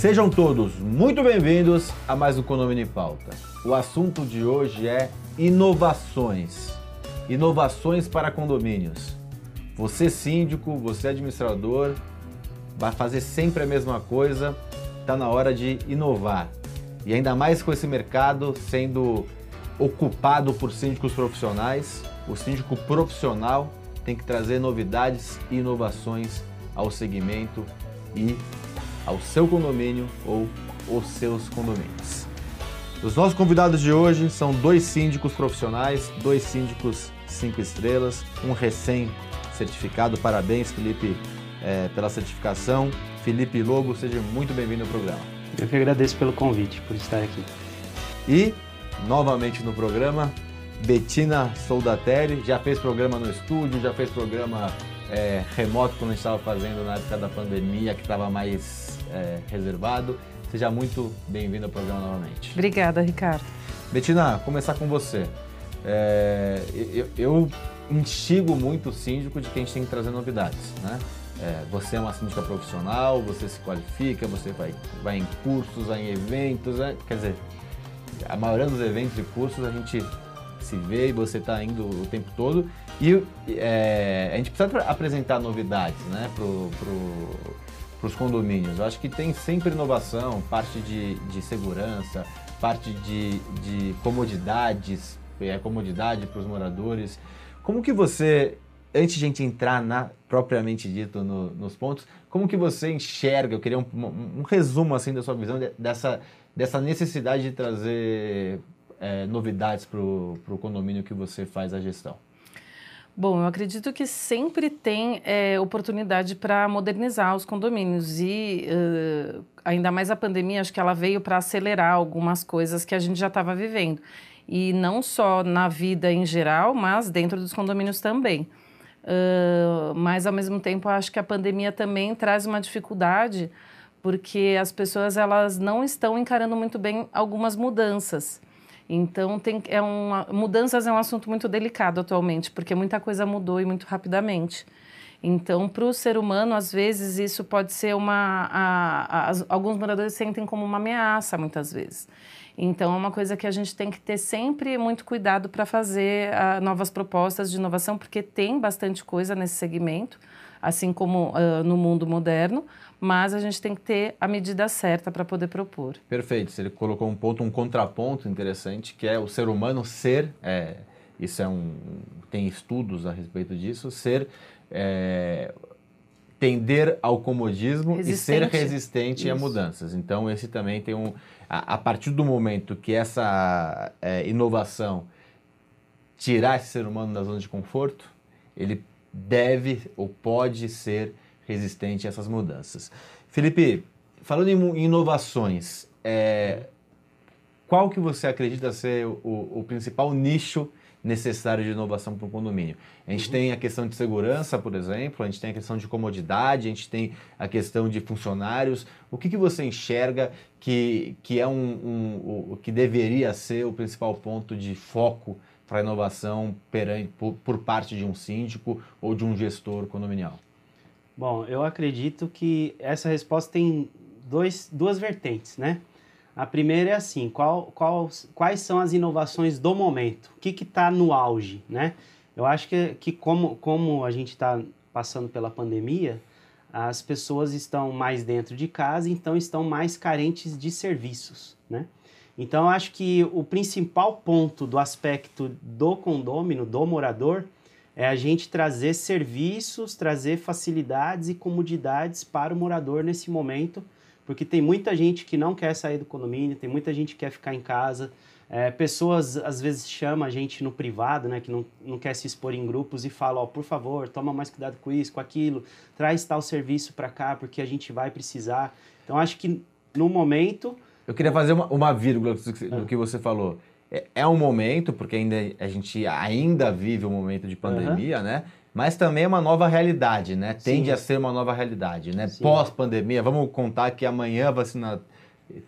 Sejam todos muito bem-vindos a mais um Condomínio em Pauta. O assunto de hoje é inovações. Inovações para condomínios. Você síndico, você administrador, vai fazer sempre a mesma coisa, está na hora de inovar. E ainda mais com esse mercado sendo ocupado por síndicos profissionais, o síndico profissional tem que trazer novidades e inovações ao segmento e ao seu condomínio ou os seus condomínios. Os nossos convidados de hoje são dois síndicos profissionais, dois síndicos cinco estrelas, um recém-certificado. Parabéns, Felipe, é, pela certificação. Felipe Lobo, seja muito bem-vindo ao programa. Eu que agradeço pelo convite, por estar aqui. E, novamente no programa, Betina Soldatelli, já fez programa no estúdio, já fez programa é, remoto quando a gente estava fazendo na época da pandemia, que estava mais é, reservado. Seja muito bem-vindo ao programa novamente. Obrigada, Ricardo. Betina, começar com você. É, eu, eu, instigo muito o síndico de que a gente tem que trazer novidades, né? É, você é uma síndica profissional, você se qualifica, você vai, vai em cursos, vai em eventos, né? quer dizer, a maioria dos eventos e cursos a gente se vê e você está indo o tempo todo. E é, a gente precisa apresentar novidades né, para pro, os condomínios. Eu acho que tem sempre inovação, parte de, de segurança, parte de, de comodidades, é, comodidade para os moradores. Como que você, antes de a gente entrar na, propriamente dito no, nos pontos, como que você enxerga, eu queria um, um, um resumo assim da sua visão de, dessa, dessa necessidade de trazer é, novidades para o condomínio que você faz a gestão? Bom, eu acredito que sempre tem é, oportunidade para modernizar os condomínios e uh, ainda mais a pandemia, acho que ela veio para acelerar algumas coisas que a gente já estava vivendo. E não só na vida em geral, mas dentro dos condomínios também. Uh, mas ao mesmo tempo, acho que a pandemia também traz uma dificuldade porque as pessoas elas não estão encarando muito bem algumas mudanças. Então, tem, é uma, mudanças é um assunto muito delicado atualmente, porque muita coisa mudou e muito rapidamente. Então, para o ser humano, às vezes, isso pode ser uma. A, a, alguns moradores sentem como uma ameaça, muitas vezes. Então, é uma coisa que a gente tem que ter sempre muito cuidado para fazer uh, novas propostas de inovação, porque tem bastante coisa nesse segmento, assim como uh, no mundo moderno, mas a gente tem que ter a medida certa para poder propor. Perfeito. Ele colocou um ponto, um contraponto interessante, que é o ser humano ser, é, isso é um, tem estudos a respeito disso, ser é, tender ao comodismo resistente. e ser resistente Isso. a mudanças. Então, esse também tem um. A, a partir do momento que essa é, inovação tirar esse ser humano da zona de conforto, ele deve ou pode ser resistente a essas mudanças. Felipe, falando em inovações, é, qual que você acredita ser o, o principal nicho necessário de inovação para o condomínio? A gente uhum. tem a questão de segurança, por exemplo, a gente tem a questão de comodidade, a gente tem a questão de funcionários. O que, que você enxerga que, que é um, um, o que deveria ser o principal ponto de foco para inovação perante, por, por parte de um síndico ou de um gestor condominial? Bom, eu acredito que essa resposta tem dois, duas vertentes, né? A primeira é assim, qual, qual, quais são as inovações do momento? O que está no auge, né? Eu acho que, que como, como a gente está passando pela pandemia, as pessoas estão mais dentro de casa, então estão mais carentes de serviços, né? Então, acho que o principal ponto do aspecto do condômino, do morador, é a gente trazer serviços, trazer facilidades e comodidades para o morador nesse momento, porque tem muita gente que não quer sair do condomínio, tem muita gente que quer ficar em casa. É, pessoas às vezes chamam a gente no privado, né, que não, não quer se expor em grupos e falam, ó, por favor, toma mais cuidado com isso, com aquilo, traz tal serviço para cá porque a gente vai precisar. Então acho que no momento. Eu queria fazer uma, uma vírgula do que você falou é, é um momento, porque ainda, a gente ainda vive um momento de pandemia, uhum. né? Mas também é uma nova realidade, né? Tende Sim. a ser uma nova realidade, né? Pós-pandemia, vamos contar que amanhã a vacina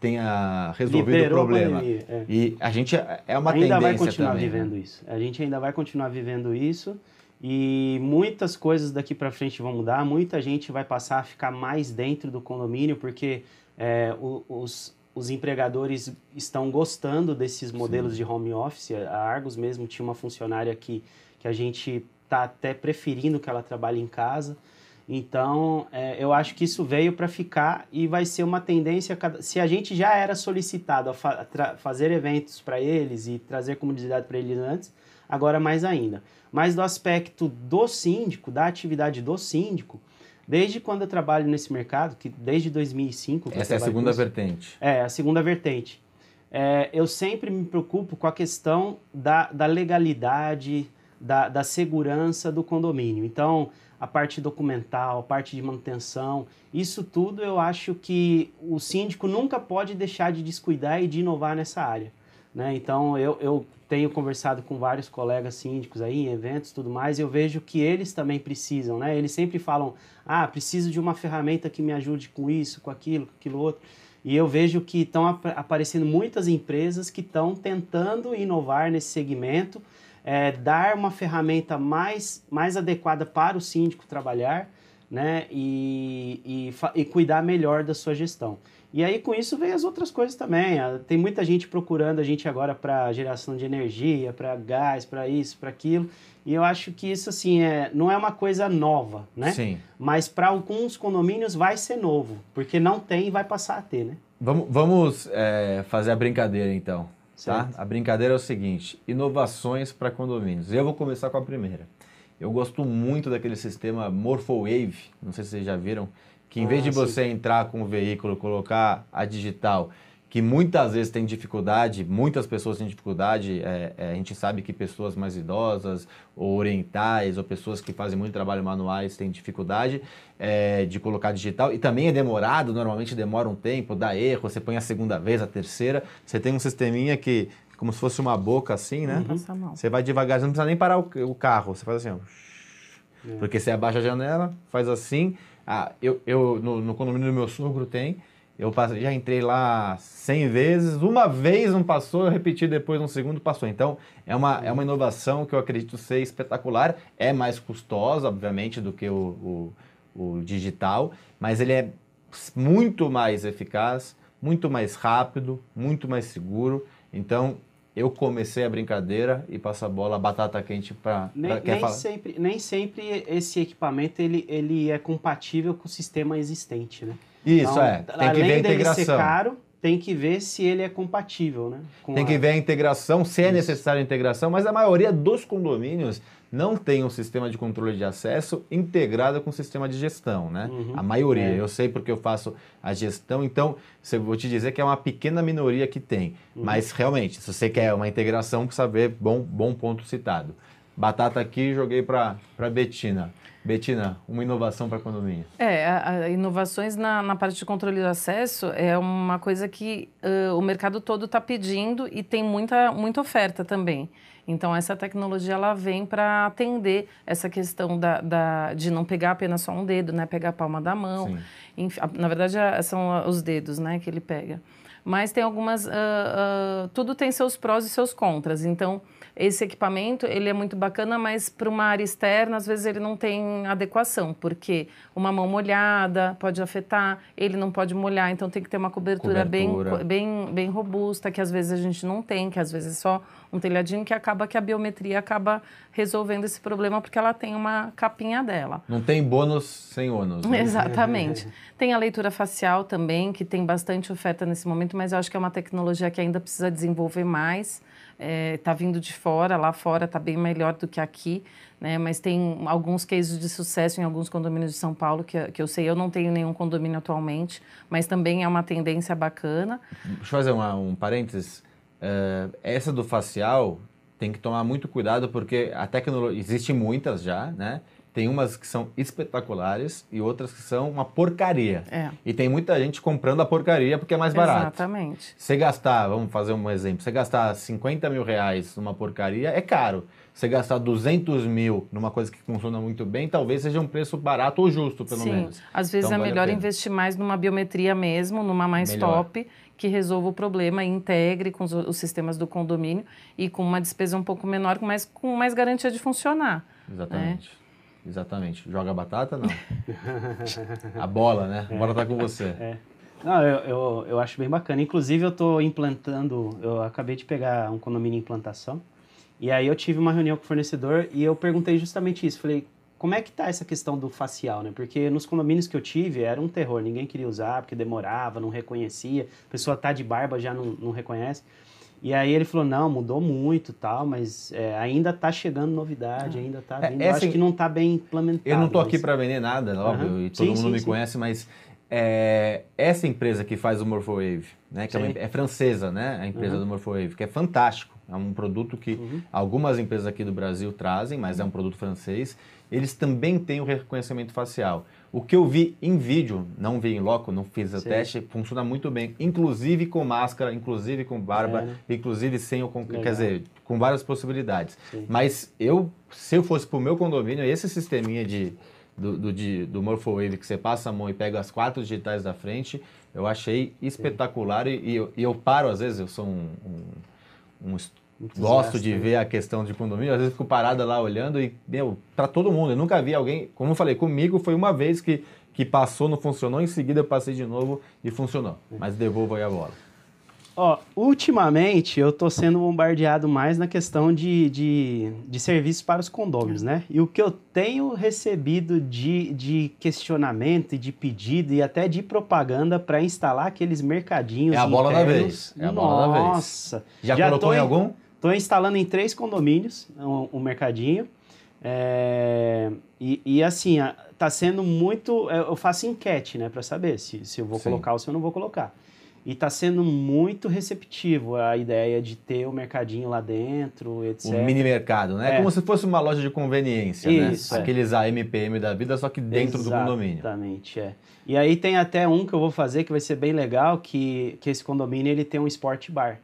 tenha resolvido Liberou o problema. A é. E a gente é uma ainda tendência vai continuar também, né? vivendo né? isso. A gente ainda vai continuar vivendo isso e muitas coisas daqui para frente vão mudar. Muita gente vai passar a ficar mais dentro do condomínio porque É, os, os empregadores estão gostando desses modelos Sim. de home office. A Argos mesmo tinha uma funcionária que, que a gente está até preferindo que ela trabalhe em casa. Então, é, eu acho que isso veio para ficar e vai ser uma tendência. Se a gente já era solicitado a, fa a fazer eventos para eles e trazer comunidade para eles antes, agora mais ainda. Mas do aspecto do síndico, da atividade do síndico, desde quando eu trabalho nesse mercado, que desde 2005. Essa é a segunda vertente. É, a segunda vertente. É, eu sempre me preocupo com a questão da, da legalidade, da, da segurança do condomínio. Então, a parte documental, a parte de manutenção, isso tudo eu acho que o síndico nunca pode deixar de descuidar e de inovar nessa área. Né? Então eu, eu tenho conversado com vários colegas síndicos aí em eventos tudo mais e eu vejo que eles também precisam, né? Eles sempre falam, ah, preciso de uma ferramenta que me ajude com isso, com aquilo, com aquilo outro. E eu vejo que estão ap aparecendo muitas empresas que estão tentando inovar nesse segmento é, dar uma ferramenta mais, mais adequada para o síndico trabalhar né, e, e, e cuidar melhor da sua gestão. E aí com isso vem as outras coisas também. Ah, tem muita gente procurando a gente agora para geração de energia, para gás, para isso, para aquilo. E eu acho que isso assim é, não é uma coisa nova, né? Sim. Mas para alguns condomínios vai ser novo, porque não tem e vai passar a ter, né? Vamos, vamos é, fazer a brincadeira então. Tá? A brincadeira é o seguinte: inovações para condomínios. Eu vou começar com a primeira. Eu gosto muito daquele sistema MorphoWave, não sei se vocês já viram, que em ah, vez de sim. você entrar com o veículo, colocar a digital que muitas vezes tem dificuldade, muitas pessoas têm dificuldade, é, é, a gente sabe que pessoas mais idosas, ou orientais, ou pessoas que fazem muito trabalho manuais têm dificuldade é, de colocar digital, e também é demorado, normalmente demora um tempo, dá erro, você põe a segunda vez, a terceira, você tem um sisteminha que, como se fosse uma boca assim, né? Uhum. Você vai devagar, você não precisa nem parar o, o carro, você faz assim, ó. É. Porque você abaixa a janela, faz assim, ah, eu, eu no, no condomínio do meu sogro tem, eu passei, já entrei lá 100 vezes, uma vez não passou, eu repeti depois um segundo, passou. Então, é uma, é uma inovação que eu acredito ser espetacular. É mais custosa, obviamente, do que o, o, o digital, mas ele é muito mais eficaz, muito mais rápido, muito mais seguro. Então, eu comecei a brincadeira e passo a bola, batata quente para nem, nem falar? sempre Nem sempre esse equipamento ele, ele é compatível com o sistema existente, né? Isso, então, é. Tem que ver a integração. Ser caro, tem que ver se ele é compatível, né? tem que ver a integração, se é Isso. necessária a integração, mas a maioria dos condomínios não tem um sistema de controle de acesso integrado com o sistema de gestão, né? Uhum. A maioria. É. Eu sei porque eu faço a gestão, então vou te dizer que é uma pequena minoria que tem. Uhum. Mas realmente, se você quer uma integração, precisa ver, bom, bom ponto citado. Batata aqui, joguei para Betina. Betina, uma inovação para a condomínio. É, a, a inovações na, na, parte de controle de acesso é uma coisa que uh, o mercado todo está pedindo e tem muita, muita oferta também. Então, essa tecnologia ela vem para atender essa questão da, da, de não pegar apenas só um dedo, né? Pegar a palma da mão. Enfim, na verdade, são os dedos né, que ele pega. Mas tem algumas... Uh, uh, tudo tem seus prós e seus contras. Então, esse equipamento ele é muito bacana, mas para uma área externa às vezes ele não tem adequação, porque uma mão molhada pode afetar, ele não pode molhar, então tem que ter uma cobertura, cobertura. Bem, bem, bem robusta, que às vezes a gente não tem, que às vezes é só um telhadinho que acaba que a biometria acaba resolvendo esse problema porque ela tem uma capinha dela. Não tem bônus sem ônus. Né? Exatamente. tem a leitura facial também, que tem bastante oferta nesse momento, mas eu acho que é uma tecnologia que ainda precisa desenvolver mais está é, tá vindo de fora, lá fora está bem melhor do que aqui, né? Mas tem alguns cases de sucesso em alguns condomínios de São Paulo que, que eu sei. Eu não tenho nenhum condomínio atualmente, mas também é uma tendência bacana. Deixa eu fazer uma, um parênteses. Uh, essa do facial tem que tomar muito cuidado porque a tecnologia existe muitas já, né? Tem umas que são espetaculares e outras que são uma porcaria. É. E tem muita gente comprando a porcaria porque é mais barato. Exatamente. Você gastar, vamos fazer um exemplo, você gastar 50 mil reais numa porcaria é caro. Você gastar 200 mil numa coisa que funciona muito bem, talvez seja um preço barato ou justo, pelo Sim. menos. Às vezes então, é vale melhor investir mais numa biometria mesmo, numa mais melhor. top, que resolva o problema e integre com os, os, sistemas do condomínio e com uma despesa um pouco menor, mas com mais garantia de funcionar. Exatamente. Né? Exatamente. Joga batata, não. a bola, né? A bola tá com você. É. Não, eu, eu, eu acho bem bacana. Inclusive, eu estou implantando, eu acabei de pegar um condomínio em implantação, e aí eu tive uma reunião com o fornecedor e eu perguntei justamente isso. Falei, como é que tá essa questão do facial, né? Porque nos condomínios que eu tive era um terror, ninguém queria usar porque demorava, não reconhecia, a pessoa tá de barba já não, não reconhece. E aí ele falou, não, mudou muito tal, mas é, ainda tá chegando novidade, ainda tá É, vindo. Eu essa- acho que não tá bem implementado. Eu não tô aqui mas- para vender nada, óbvio, Aham. e todo Sim, mundo sim, me sim. conhece, mas é, essa empresa que faz o Morphowave, né, que é, uma- é francesa, né, a empresa Uhum. do Morphowave, que é fantástico, é um produto que Uhum. algumas empresas aqui do Brasil trazem, mas é um produto francês. Eles também têm o reconhecimento facial. O que eu vi em vídeo, não vi em loco, não fiz o Sim. teste, funciona muito bem, inclusive com máscara, inclusive com barba, É, né? inclusive sem o con- Legal. quer dizer, com várias possibilidades. Sim. Mas eu, se eu fosse pro meu condomínio, esse sisteminha de do, do, de- do Morphowave que você passa a mão e pega as quatro digitais da frente, eu achei espetacular e, e eu, e eu paro às vezes, eu sou um, um, um gosto de né? ver a questão de condomínio, às vezes fico parada lá olhando e, meu, para todo mundo, eu nunca vi alguém, como eu falei, comigo foi uma vez que, que passou, não funcionou, em seguida eu passei de novo e funcionou, mas devolvo aí a bola. Ó, ultimamente eu tô sendo bombardeado mais na questão de, de, de serviços para os condôminos, né? E o que eu tenho recebido de, de questionamento e de pedido e até de propaganda para instalar aqueles mercadinhos É a bola da internos. vez, é a bola da vez. Nossa! Já, Já colocou em- algum? Estou instalando em três condomínios um, um mercadinho. É, e, e assim, a- tá sendo muito. Eu eu faço enquete, né, para saber se, se eu vou Sim. colocar ou se eu não vou colocar. E tá sendo muito receptivo a ideia de ter o mercadinho lá dentro, etc. O mini mercado, né? É. Como se fosse uma loja de conveniência, Isso, né? é. Aqueles AMPM da vida, só que dentro do condomínio. Exatamente, é. E aí tem até um que eu vou fazer que vai ser bem legal, que, que esse condomínio ele tem um sport bar.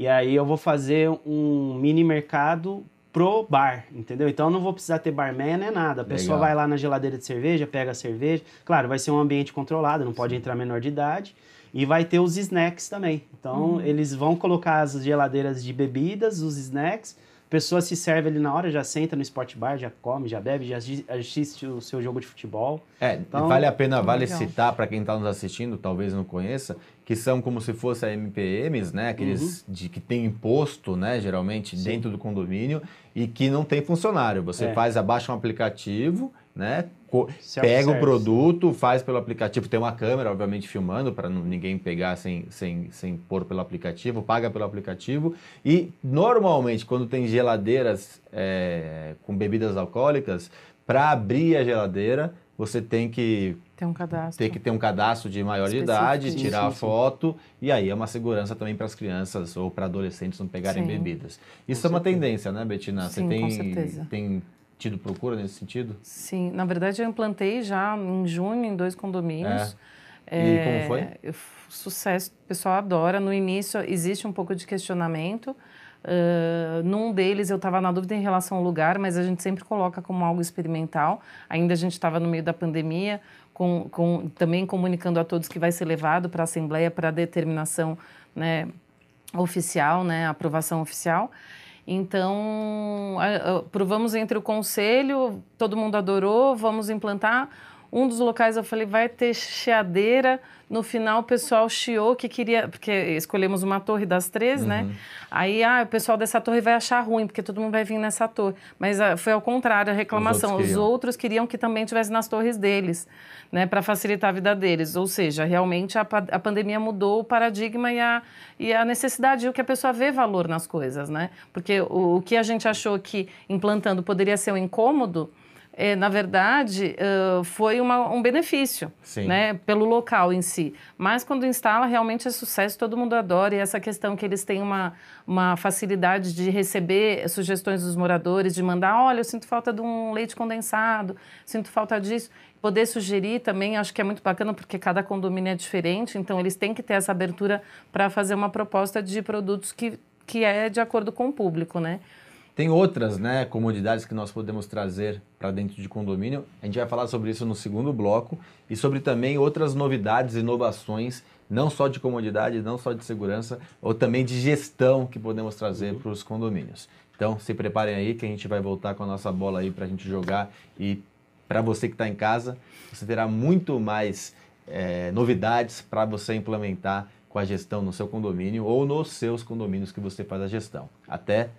E aí eu vou fazer um mini mercado pro bar, entendeu? Então eu não vou precisar ter barman, nem nada. A pessoa Legal. vai lá na geladeira de cerveja, pega a cerveja. Claro, vai ser um ambiente controlado, não pode entrar menor de idade. E vai ter os snacks também. Então eles vão colocar as geladeiras de bebidas, os snacks. A pessoa se serve ali na hora, já senta no sport bar, já come, já bebe, já assi- assiste o seu jogo de futebol. É, Então, vale a pena, vale legal. citar para quem está nos assistindo, talvez não conheça, que são como se fossem MPMs, né? Aqueles de, que tem imposto, né? Geralmente Sim. dentro do condomínio e que não tem funcionário. Você É. faz, abaixa um aplicativo, né? Pega o produto, faz pelo aplicativo, tem uma câmera, obviamente, filmando para ninguém pegar sem, sem, sem pôr pelo aplicativo, paga pelo aplicativo. E normalmente, quando tem geladeiras é, com bebidas alcoólicas, para abrir a geladeira, você tem que Tem um cadastro. ter que ter um cadastro de maior de idade, tirar a foto, e aí é uma segurança também para as crianças ou para adolescentes não pegarem Sim. bebidas. Isso é uma certeza. tendência, né, Betina? Você Sim, tem, com certeza. tem tido procura nesse sentido? Sim, na verdade eu implantei já em junho em dois condomínios. E como foi? Sucesso, o pessoal adora. No início existe um pouco de questionamento. Ah, num deles eu estava na dúvida em relação ao lugar, mas a gente sempre coloca como algo experimental. Ainda a gente estava no meio da pandemia, com, com, também comunicando a todos que vai ser levado para a Assembleia para determinação né, oficial, né, aprovação oficial. Então, a- a- provamos entre o conselho, todo mundo adorou, vamos implantar. Um dos locais eu falei, vai ter chiadeira. No final, o pessoal chiou que queria, porque escolhemos uma torre das três, né? Aí, ah, o pessoal dessa torre vai achar ruim, porque todo mundo vai vir nessa torre. Mas ah, foi ao contrário, a reclamação. outros Os outros queriam que também tivesse nas torres deles, né? Para facilitar a vida deles. Ou seja, realmente a, a pandemia mudou o paradigma e a, e a necessidade, o que a pessoa vê valor nas coisas, né? Porque o, o que a gente achou que implantando poderia ser um incômodo, é, na verdade, ãh, foi uma- um benefício, Sim. né? Pelo local em si. Mas quando instala, realmente é sucesso, todo mundo adora. E essa questão que eles têm uma, uma facilidade de receber sugestões dos moradores, de mandar, olha, eu sinto falta de um leite condensado, sinto falta disso. Poder sugerir também, acho que é muito bacana, porque cada condomínio é diferente, então eles têm que ter essa abertura para fazer uma proposta de produtos que, que é de acordo com o público, né? Tem outras né, comodidades que nós podemos trazer para dentro de condomínio. A gente vai falar sobre isso no segundo bloco e sobre também outras novidades, inovações, não só de comodidade, não só de segurança, ou também de gestão que podemos trazer para os condomínios. Então, se preparem aí que a gente vai voltar com a nossa bola aí para a gente jogar e para você que está em casa, você terá muito mais é, novidades para você implementar com a gestão no seu condomínio ou nos seus condomínios que você faz a gestão. Até